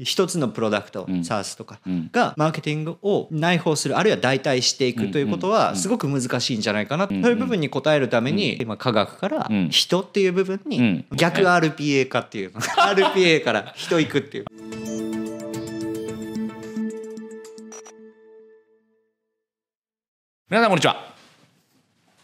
一つのプロダクト、SaaS とかがマーケティングを内包するあるいは代替していくということはすごく難しいんじゃないかなという部分に応えるために今科学から人っていう部分に逆 RPA 化っていう RPA から人行くっていう。皆さんこんにちは。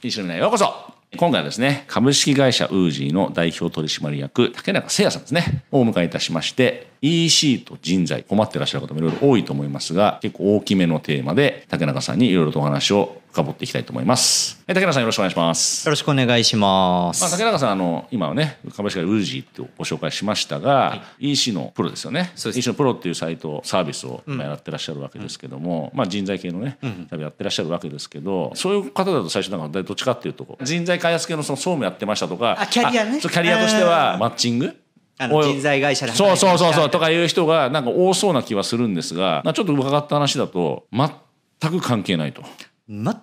一緒にようこそ。今回はですね、株式会社ウージーの代表取締役、竹中誠也さんですね、をお迎えいたしまして、EC と人材、困ってらっしゃる方もいろいろ多いと思いますが、結構大きめのテーマで、竹中さんにいろいろとお話を深掘っていきたいと思います。竹中さんよろしくお願いします。よろしくお願いします。まあ、竹中さん、あの、今はね、株式会社ウージーってご紹介しましたが、はい、EC のプロですよね。EC のプロっていうサイト、サービスをやってらっしゃるわけですけども、うん、まあ人材系のね、多分やってらっしゃるわけですけど、そういう方だと最初なんかどっちかっていうと、人材開発系のその総務やってましたとか、あキャリアね。キャリアとしてはマッチングあの人材会社でそうそうそうそう。とかいう人がなんか多そうな気はするんですがちょっと伺った話だと全く関係ないと。全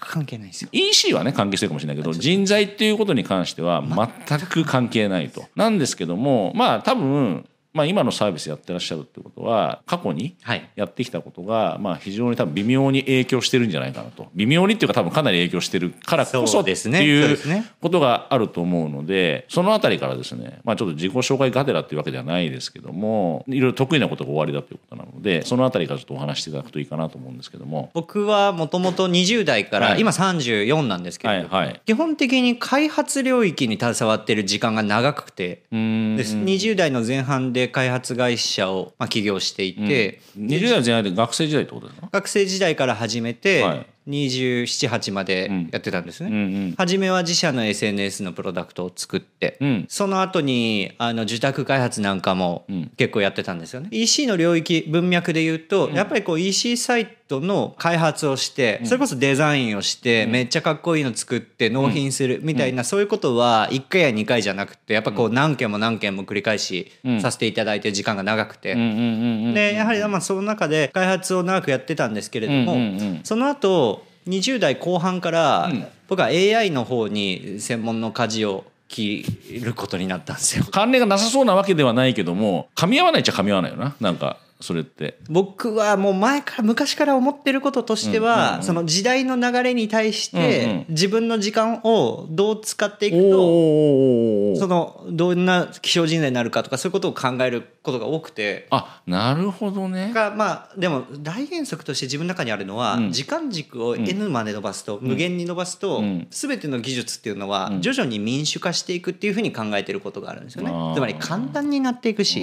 く関係ないですよ。EC はね関係してるかもしれないけど人材っていうことに関しては全く関係ないと。なんですけどもまあ多分まあ、今のサービスやってらっしゃるってことは過去にやってきたことが、まあ、非常に多分微妙に影響してるんじゃないかなと。微妙にっていうか多分かなり影響してるからこそっていうことがあると思うのでそのあたりからですね、まあ、ちょっと自己紹介がてらっていうわけではないですけどもいろいろ得意なことが終わりだということなのでそのあたりからちょっとお話していただくといいかなと思うんですけども。僕はもともと20代から、はい、今34なんですけど、基本的に開発領域に携わってる時間が長くてです。20代の前半で開発会社をまあ起業していて、うん、20代前半で学生時代ってことですか？学生時代から始めて、はい。278までやってたんですね、うんうん。うん、初めは自社の SNS のプロダクトを作って、うん、その後にあの受託開発なんかも結構やってたんですよね、EC の領域文脈で言うと、やっぱりこう EC サイトの開発をして、それこそデザインをして、めっちゃかっこいいの作って納品するみたいな、そういうことは1回や2回じゃなくてやっぱこう何件も何件も繰り返しさせていただいて時間が長くて、でやはりまあその中で開発を長くやってたんですけれども、その後20代後半から、僕は AI の方に専門の舵を切ることになったんですよ。関連がなさそうなわけではないけども噛み合わないっちゃ噛み合わないよな。なんかそれって。僕はもう前から昔から思ってることとしては、その時代の流れに対して自分の時間をどう使っていくと、そのどんな気象人材になるかとかそういうことを考えることが多くて。あなるほどね。がまあでも大原則として自分の中にあるのは、時間軸を N まで伸ばすと、無限に伸ばすと、全ての技術っていうのは徐々に民主化していくっていうふうに考えてることがあるんですよね。つまり簡単になっていくし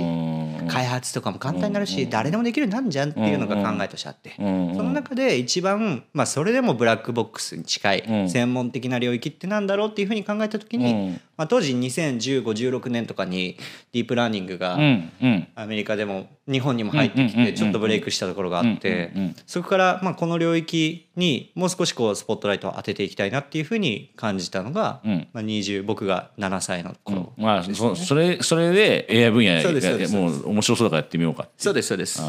開発とかも簡単になるし、誰でもできるようになるんじゃんっていうのが考えとしてあって、その中で一番、まあ、それでもブラックボックスに近い専門的な領域ってなんだろうっていうふうに考えた時に、まあ、当時201516年とかにディープラーニングがアメリカでも日本にも入ってきてちょっとブレイクしたところがあってそこからまあこの領域にもう少しこうスポットライトを当てていきたいなっていうふうに感じたのが、まあ、20僕が7歳の頃、まあそそれそれで AI 分野でもう面白そうだからやってみようかそうですそうです。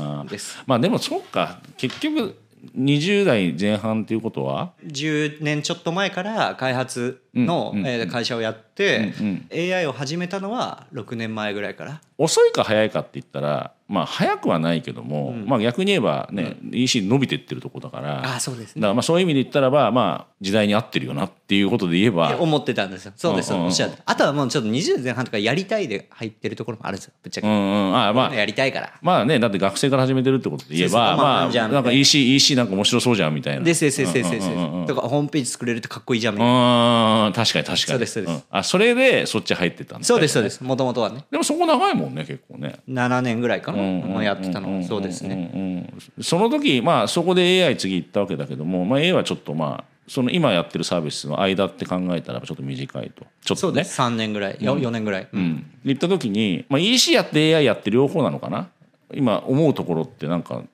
まあでもそうか。結局20代前半っていうことは？10年ちょっと前から開発の会社をやって、AI を始めたのは6年前ぐらいから。遅いか早いかって言ったらまあ早くはないけども、うん、まあ逆に言えばね、うん、EC 伸びてってるとこだからあそうです、ね、だからまあそういう意味で言ったらばまあ時代に合ってるよなっていうことで言えば。思ってたんですよ。そうです、おっしゃってあとはもうちょっと20前半とかやりたいで入ってるところもあるんですよぶっちゃけ、うんうん、あまあ。やりたいから。まあねだって学生から始めてるってことで言えばまあなん。か EC, EC なんか面白そうじゃんみたいな。ですですですですです。とかホームページ作れるってかっこいいじゃんみたいな確かに確かに。そうですそうです、あそれでそっち入ってたんですそうですそうです。もともとはね。でもそこ長いもんね結構ね。7年ぐらいかな、やってたのそうですね、その時まあそこで AI 次行ったわけだけども、まあ、AI はちょっとまあその今やってるサービスの間って考えたらちょっと短いとちょっとね3年ぐらい、うん、4年ぐらい、うん、行った時に、まあ、EC やって AI やって両方なのかな今思うところってなんか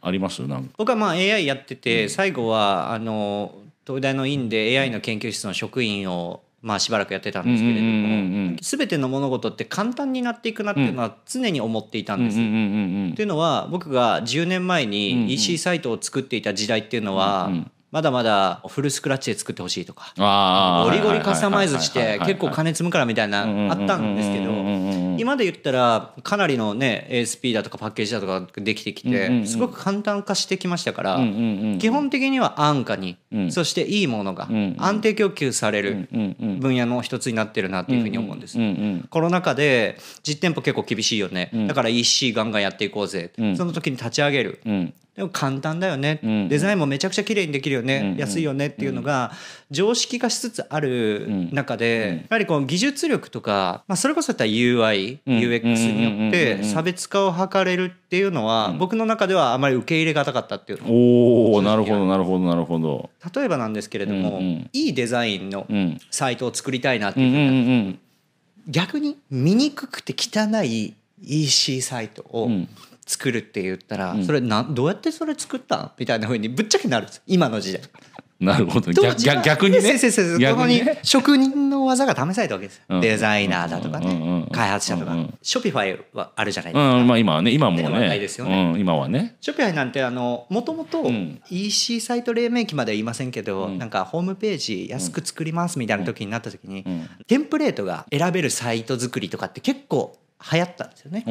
ありますなんか僕はまあ AI やってて、最後はあの東大の院で AI の研究室の職員をまあしばらくやってたんですけれども全ての物事って簡単になっていくなっていうのは常に思っていたんです。っていうのは僕が10年前に EC サイトを作っていた時代っていうのはまだまだフルスクラッチで作ってほしいとかゴリゴリカスタマイズして結構金積むからみたいなあったんですけど今で言ったらかなりのね ASP だとかパッケージだとかできてきてすごく簡単化してきましたから基本的には安価にそしていいものが安定供給される分野の一つになってるなっていうふうに思うんです。コロナ禍で実店舗結構厳しいよね。だから EC ガンガンやっていこうぜ。その時に立ち上げるでも簡単だよね、うんうん、デザインもめちゃくちゃ綺麗にできるよね、うんうん、安いよねっていうのが常識化しつつある中で、うん、やはりこの技術力とか、まあ、それこそったら UI、うん、UX によって差別化を図れるっていうのは、僕の中ではあまり受け入れがたかったっていうおおなるほどなるほどなるほど。例えばなんですけれども、うんうん、いいデザインのサイトを作りたいなっていうふうに、うんうんうん、逆に見にくくて汚い EC サイトを作るって言ったら、それなどうやってそれ作った？みたいなふうにぶっちゃけなるんです今の時代。なるほど。逆逆にね。逆にね。職人の技が試されたわけです、デザイナーだとかね、開発者とか、 Shopify はあるじゃないですか、うんまあ、今はね今もね。ですよね、今はね。 Shopify なんてあのもともと EC サイト黎明期までは言いませんけど、なんかホームページ安く作りますみたいな時になった時に、テンプレートが選べるサイト作りとかって結構流行ったんですよね。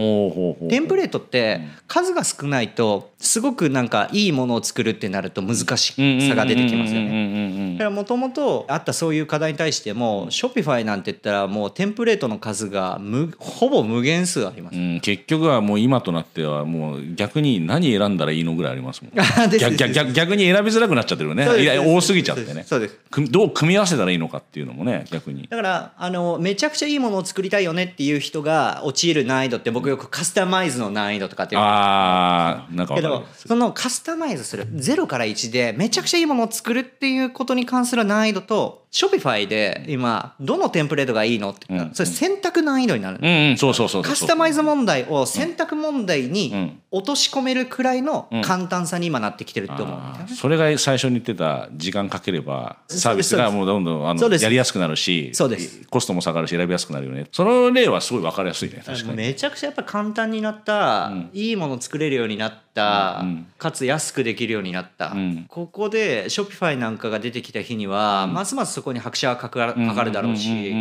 テンプレートって数が少ないとすごくなんかいいものを作るってなると難しさが出てきますよね。だからもともとあったそういう課題に対してもショピファイなんて言ったらもうテンプレートの数がむほぼ無限数あります、うん、結局はもう今となってはもう逆に何選んだらいいのぐらいありますもん逆逆逆に選びづらくなっちゃってるよねいや多すぎちゃってねそうですどう組み合わせたらいいのかっていうのもね逆にだからあのめちゃくちゃいいものを作りたいよねっていう人が陥る難易度って僕よくカスタマイズの難易度とかっていうああなんかけどそのカスタマイズする0から1でめちゃくちゃいいものを作るっていうことに関する難易度とショピファイで今どのテンプレートがいいのって言ったら、それ選択難易度になる、うんうん、そうそうそうカスタマイズ問題を選択問題に落とし込めるくらいの簡単さに今なってきてるって思う、ね、それが最初に言ってた時間かければサービスがもうどんどんあのやりやすくなるしそうです。コストも下がるし選びやすくなるよね。その例はすごい分かりやすいねめちゃくちゃやっぱ簡単になった、うん、いいもの作れるようになった、うん、かつ安くできるようになった、うん、ここでショピファイなんかが出てきた日には、ますますそこに拍車がかかかかるだろうし。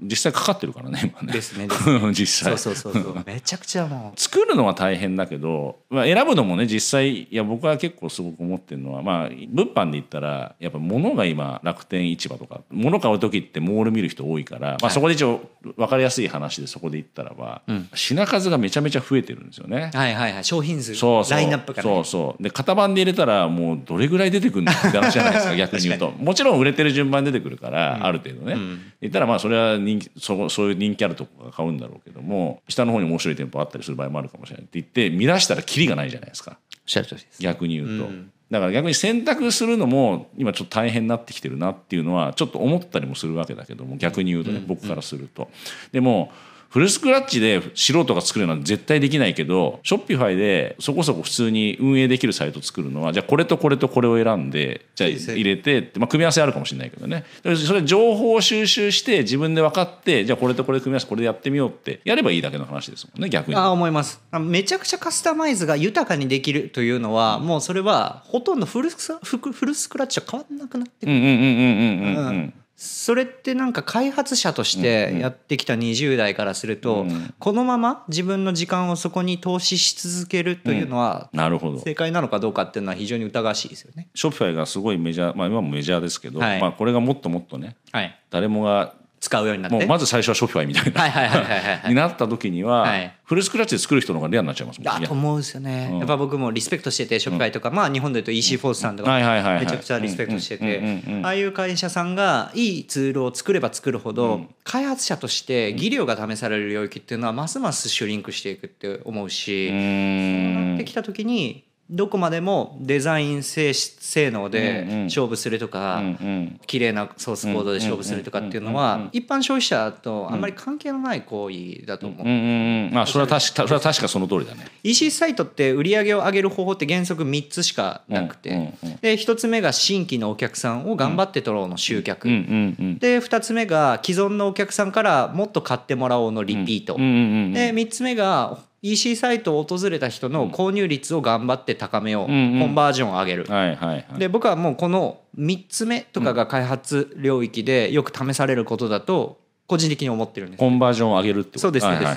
実際かかってるからね今ね。ですね 実際。そうそうそうそう。めちゃくちゃもう。作るのは大変だけど、まあ、選ぶのもね実際いや僕は結構すごく思ってるのはまあ物販で言ったらやっぱ物が今楽天市場とか物買う時ってモール見る人多いから、まあ、そこで一応分かりやすい話でそこで言ったらば、はい、品数がめちゃめちゃ増えてるんですよね。はいはいはい。商品数そうそう。ラインナップが、ね、そうそう。で型番で入れたらもうどれぐらい出てくるんだって話じゃないですか 逆に言うと。もちろん売れてる順番出てくるから、ある程度ね、うん、言ったらまあそれは人気そそういう人気あるとこが買うんだろうけども下の方に面白い店舗あったりする場合もあるかもしれないって言って見出したらキリがないじゃないですか。逆に言うと。うん。だから逆に選択するのも今ちょっと大変になってきてるなっていうのはちょっと思ったりもするわけだけども逆に言うとね僕からすると。でもフルスクラッチで素人が作るのは絶対できないけどショッピファイでそこそこ普通に運営できるサイトを作るのはじゃあこれとこれとこれを選んでじゃあ入れて、まあ、組み合わせあるかもしれないけどね。それ情報を収集して自分で分かってじゃあこれとこれ組み合わせこれでやってみようってやればいいだけの話ですもんね逆に。あ思います。めちゃくちゃカスタマイズが豊かにできるというのは、もうそれはほとんどフルスクラッチは変わらなくなってくる。うんうんうんうんうん。うんそれってなんか開発者としてやってきた20代からすると、うん。うん、このまま自分の時間をそこに投資し続けるというのは、なるほど。正解なのかどうかっていうのは非常に疑わしいですよね。ショッピファイがすごいメジャー、まあ、今もメジャーですけど、はい、まあ、これがもっともっとね、はい、誰もが使うようになって。まず最初は Shopify みたいな。になった時には、はい、フルスクラッチで作る人の方がレアになっちゃいますもんね。と思うんですよね、うん、やっぱ僕もリスペクトしてて Shopify とか、うん、まあ日本でいうと EC フォースさんとかめちゃくちゃリスペクトしててああいう会社さんがいいツールを作れば作るほど、うん、開発者として技量が試される領域っていうのはますますシュリンクしていくって思うしそうなってきた時にどこまでもデザイン性性能で勝負するとか、綺麗なソースコードで勝負するとかっていうのは一般消費者とあんまり関係のない行為だと思う。まあそれは確かそれは確かその通りだね。EC サイトって売り上げを上げる方法って原則3つしかなくて、で1つ目が新規のお客さんを頑張って取ろうの集客、で2つ目が既存のお客さんからもっと買ってもらおうのリピート、で3つ目が EC サイトを訪れた人の購入率を頑張って高めよう、コンバージョンを上げる、はいはいはい、で僕はもうこの3つ目とかが開発領域でよく試されることだと個人的に思ってるんですコンバージョンを上げるってこと。そうです、はいはいはい、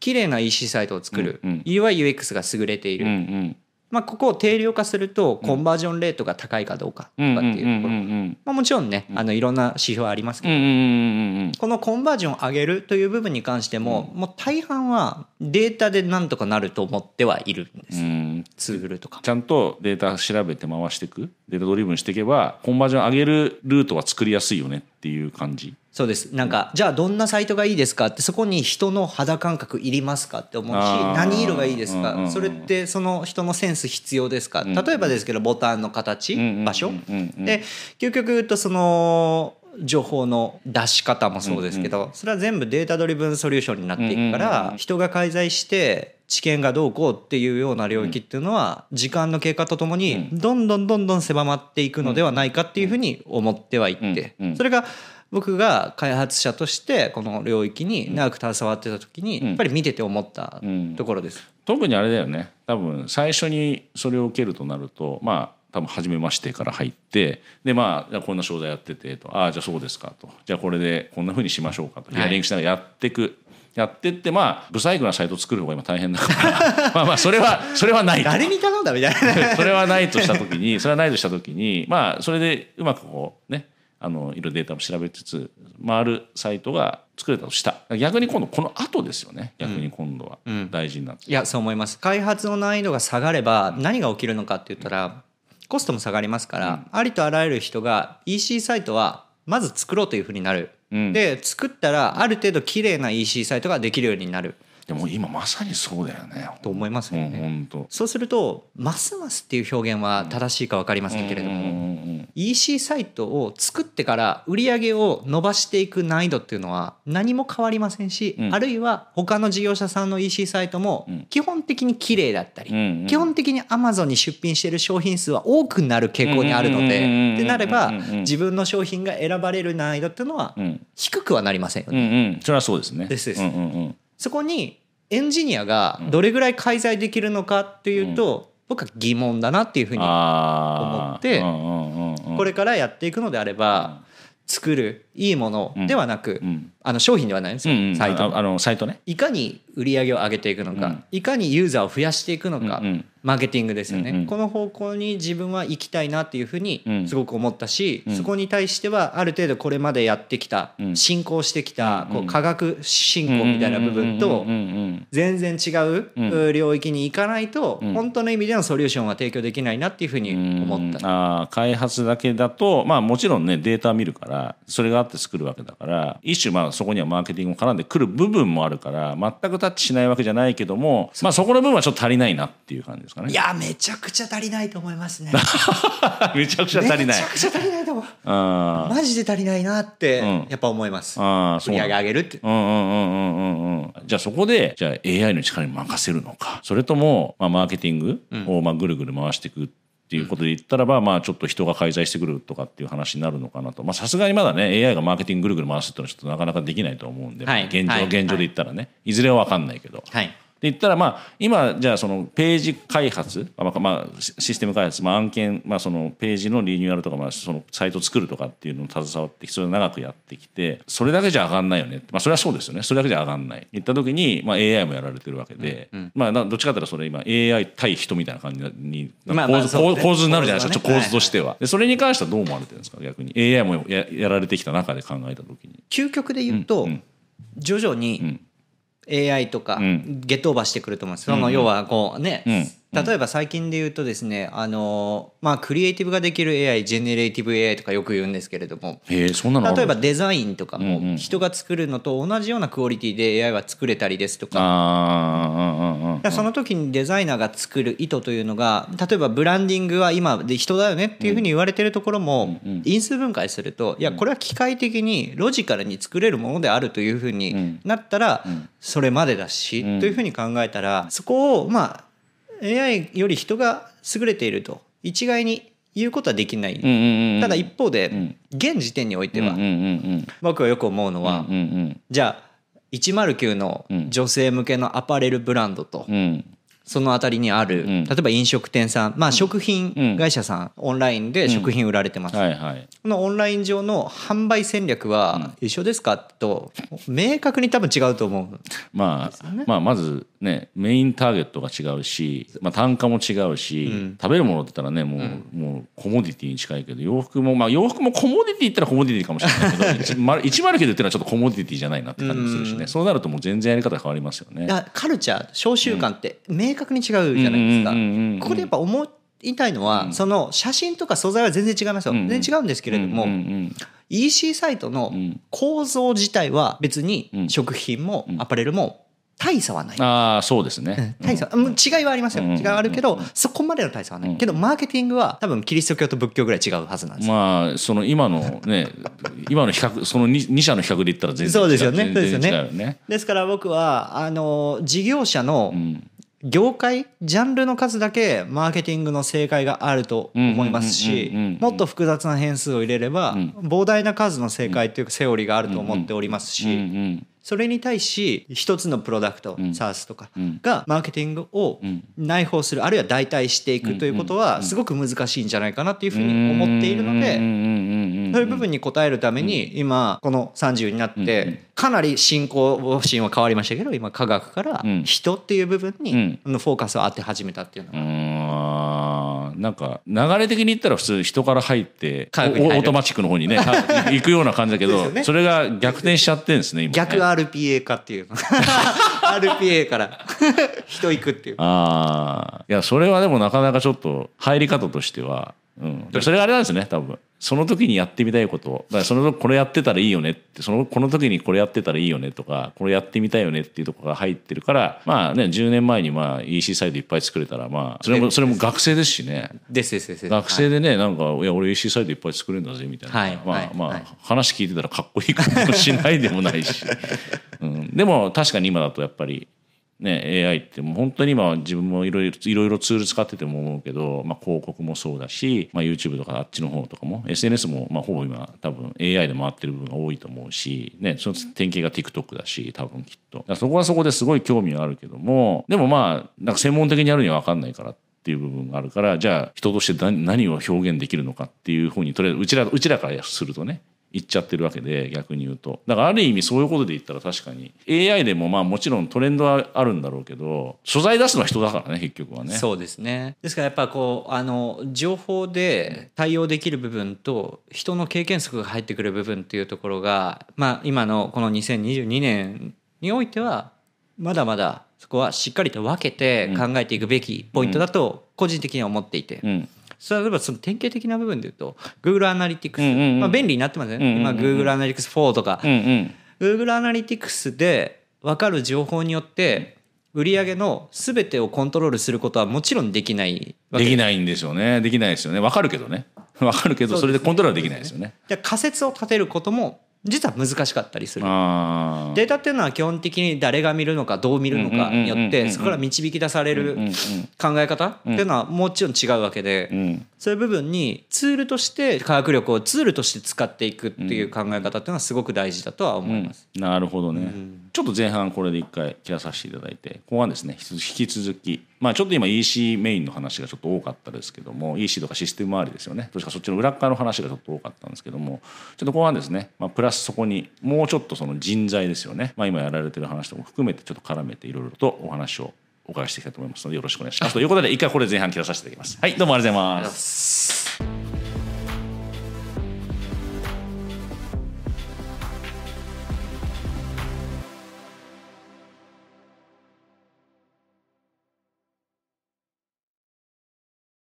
綺麗な EC サイトを作る、うんうん、UIUX が優れている、まあ、ここを定量化するとコンバージョンレートが高いかどうかとかっていうところ。まあもちろんねあのいろんな指標ありますけど。このコンバージョンを上げるという部分に関してももう大半はデータでなんとかなると思ってはいるんですツールとか。ちゃんとデータ調べて回していく。データドリブンしていけばコンバージョン上げるルートは作りやすいよねっていう感じ。そうです。なんかじゃあどんなサイトがいいですかってそこに人の肌感覚いりますかって思うし何色がいいですか。それってその人のセンス必要ですか。例えばですけどボタンの形場所。で究極言うとその情報の出し方もそうですけどそれは全部データドリブンソリューションになっていくから人が介在して知見がどうこうっていうような領域っていうのは時間の経過とともにどんどんどんどん狭まっていくのではないかっていうふうに思ってはいってそれが僕が開発者としてこの領域に長く携わってた時にやっぱり見てて思ったところです。特にあれだよね。多分最初にそれを受けるとなるとまあ多分初めましてから入ってでまあこんな商材やっててとああじゃあそうですかとじゃあこれでこんなふうにしましょうかとヒアリングしながらやっていく。やってってまあ不細工なサイト作る方が今大変だから。まあまあそれはそれはない誰に頼んだみたいな。それはないとした時にそれはないとした時にまあそれでうまくこうねあのいろいろデータも調べつつ回るサイトが作れたとした。逆に今度この後ですよね。逆に今度は大事になって、うんうん、いやそう思います。開発の難易度が下がれば何が起きるのかって言ったらコストも下がりますから、うん、ありとあらゆる人が EC サイトはまず作ろうというふうになる、うん、で作ったらある程度綺麗な EC サイトができるようになるでも今まさにそうだよね。と思いますよね。そうするとますますっていう表現は正しいか分かりませんけれども EC サイトを作ってから売り上げを伸ばしていく難易度っていうのは何も変わりませんし、あるいは他の事業者さんの EC サイトも基本的に綺麗だったり、基本的に Amazon に出品している商品数は多くなる傾向にあるので、ってなれば自分の商品が選ばれる難易度っていうのは低くはなりませんよね。それはそうですね。ですです。そこにエンジニアがどれぐらい介在できるのかっていうと、僕は疑問だなっていうふうに思ってこれからやっていくのであれば作るいいものではなく、あの商品ではないんですよ、サイトあのサイトね。いかに売り上げを上げていくのか、いかにユーザーを増やしていくのか、マーケティングですよね、うんうん、この方向に自分は行きたいなっていうふうにすごく思ったし、うん、そこに対してはある程度これまでやってきた、うん、進行してきたこう科学進行みたいな部分と全然違う領域に行かないと本当の意味でのソリューションは提供できないなっていうふうに思った。あ開発だけだとまあもちろんねデータ見るからそれがあって作るわけだから一種まあそこにはマーケティングも絡んでくる部分もあるから全くタッチしないわけじゃないけどもまあそこの部分はちょっと足りないなっていう感じですかね。いやめちゃくちゃ足りないと思いますね。めちゃくちゃ足りない。めちゃくちゃ足りないと思う。マジで足りないなってやっぱ思います、うん、売り上げ上げるって。うんうんうんうんうんじゃあそこでじゃあ AI の力に任せるのか。それとも、まあ、マーケティングをまあぐるぐる回していくっていうことで言ったらば、まあちょっと人が介在してくるとかっていう話になるのかなと。まあさすがにまだね、AI がマーケティングぐるぐる回すっていうのはちょっとなかなかできないと思うんで、はい、現状、はい、現状で言ったらね、いずれは分かんないけど。はいで言ったらまあ今じゃあそのページ開発まあまあシステム開発まあ案件まあそのページのリニューアルとかまあそのサイトを作るとかっていうのを携わってそれを長くやってきてそれだけじゃ上がんないよねまあそれはそうですよね。それだけじゃ上がんない。言った時にまあ AI もやられてるわけでまあどっちかというとそれ今 AI 対人みたいな感じに構図構図になるじゃないですか構図としては。でそれに関してはどう思われてるんですか？逆に。AI もややられてきた中で考えた時に。究極で言うと徐々に AI とか get over してくると思うんです、その要はこうね、例えば最近で言うとですねあのまあクリエイティブができる AI generative AI とかよく言うんですけれども。例えばデザインとかも人が作るのと同じようなクオリティで AI は作れたりですとか。その時にデザイナーが作る意図というのが例えばブランディングは今で人だよねっていうふうに言われてるところも因数分解するといやこれは機械的にロジカルに作れるものであるというふうになったらそれまでだしというふうに考えたらそこをまあ AI より人が優れていると一概に言うことはできない、ただ一方で、現時点においては、僕はよく思うのは、じゃあ109の女性向けのアパレルブランドと、その辺りにある、例えば飲食店さん、まあ、食品会社さん、オンラインで食品売られてます、はいはい、このオンライン上の販売戦略は一緒ですか？と明確に多分違うと思う、まあ、まあまずねメインターゲットが違うし、まあ、単価も違うし、うん、食べるものって言ったらねもううん、もうコモディティに近いけど洋服もまあ洋服もコモディティ言ったらコモディティかもしれないけど 109で言ったらちょっとコモディティじゃないなって感じもするしね、うん、そうなるともう全然やり方変わりますよね。カルチャー小習慣って明確に違うじゃないですか。ここでやっぱ思いたいのは、その写真とか素材は全然違いますよ、全然違うんですけれども、EC サイトの構造自体は別に食品もアパレルも大差はない。ああ、そうですね。大差、うん、違いはありますよ。違いはあるけど、そこまでの大差はない。けど、マーケティングは多分キリスト教と仏教ぐらい違うはずなんですまあ、その今のね、今の比較、その 2, 2社の比較で言ったら全然そうですよね。そうですよね。ですから僕は、あの、事業者の、業界ジャンルの数だけマーケティングの正解があると思いますしもっと複雑な変数を入れれば膨大な数の正解というかセオリーがあると思っておりますしそれに対し一つのプロダクト、SARS とかがマーケティングを内包するあるいは代替していくということはすごく難しいんじゃないかなっていうふうに思っているのでそういう部分に応えるために今この30になってかなり進行方針は変わりましたけど今科学から人っていう部分にフォーカスを当て始めたっていうのが。なんか流れ的に言ったら普通人から入ってオートマチックの方にね 行くような感じだけどそれが逆転しちゃってんですね今逆 RPA 化っていう RPA から。人行くっていう。ああいやそれはでもなかなかちょっと入り方としてはうん、それがあれなんですね多分その時にやってみたいことだからそのこれやってたらいいよねってそのこの時にこれやってたらいいよねとかこれやってみたいよねっていうところが入ってるからまあね10年前にまあ EC サイトいっぱい作れたらまあそれもそれも学生ですしね。ですですです。学生でねなんかいや俺 EC サイトいっぱい作れるんだぜみたいな、はい、まあまあ話聞いてたらかっこいいかもしないでもないし、うん、でも確かに今だとやっぱりね、AI ってもう本当に今自分もいろいろいろいろツール使ってても思うけど、まあ、広告もそうだし、まあ、YouTube とかあっちの方とかも SNS もまあほぼ今多分 AI で回ってる部分が多いと思うし、ね、その典型が TikTok だし多分きっと。そこはそこですごい興味があるけどもでもまあなんか専門的にやるには分かんないからっていう部分があるからじゃあ人として何を表現できるのかっていうふうにとりあえずうちらうちらからするとね言っちゃってるわけで逆に言うと。だからある意味そういうことで言ったら確かに。AI でもまあもちろんトレンドはあるんだろうけど素材出すのは人だからね結局はね。そうですね。ですからやっぱこうあの情報で対応できる部分と人の経験則が入ってくる部分っていうところがまあ今のこの2022年においてはまだまだそこはしっかりと分けて考えていくべきポイントだと個人的には思っていて、うんうん例えばその典型的な部分で言うと Google アナリティクス、うんうん、まあ、便利になってますね、うんうん、今 Google アナリティクス4とか、うんうん、Google アナリティクスで分かる情報によって売上の全てをコントロールすることはもちろんできないできないんでしょうね。できないですよね。分かるけどね。分かるけどそれでコントロールできないですよね。で仮説を立てることも実は難しかったりする。データっていうのは基本的に誰が見るのかどう見るのかによってそこから導き出される考え方っていうのはもちろん違うわけでそういう部分にツールとして科学力をツールとして使っていくっていう考え方っていうのはすごく大事だとは思います。なるほどね、ちょっと前半これで一回切らさせていただいて後半ですね引き続きまあちょっと今 EC メインの話がちょっと多かったですけども EC とかシステム周りですよねとしかそっちの裏側の話がちょっと多かったんですけどもちょっと後半ですね、まあ、プラスそこにもうちょっとその人材ですよね、まあ、今やられてる話とかも含めてちょっと絡めていろいろとお話をお伺いしていきたいと思いますのでよろしくお願いします。ということで一回これ前半切らさせていただきます。はいどうもありがとうございます。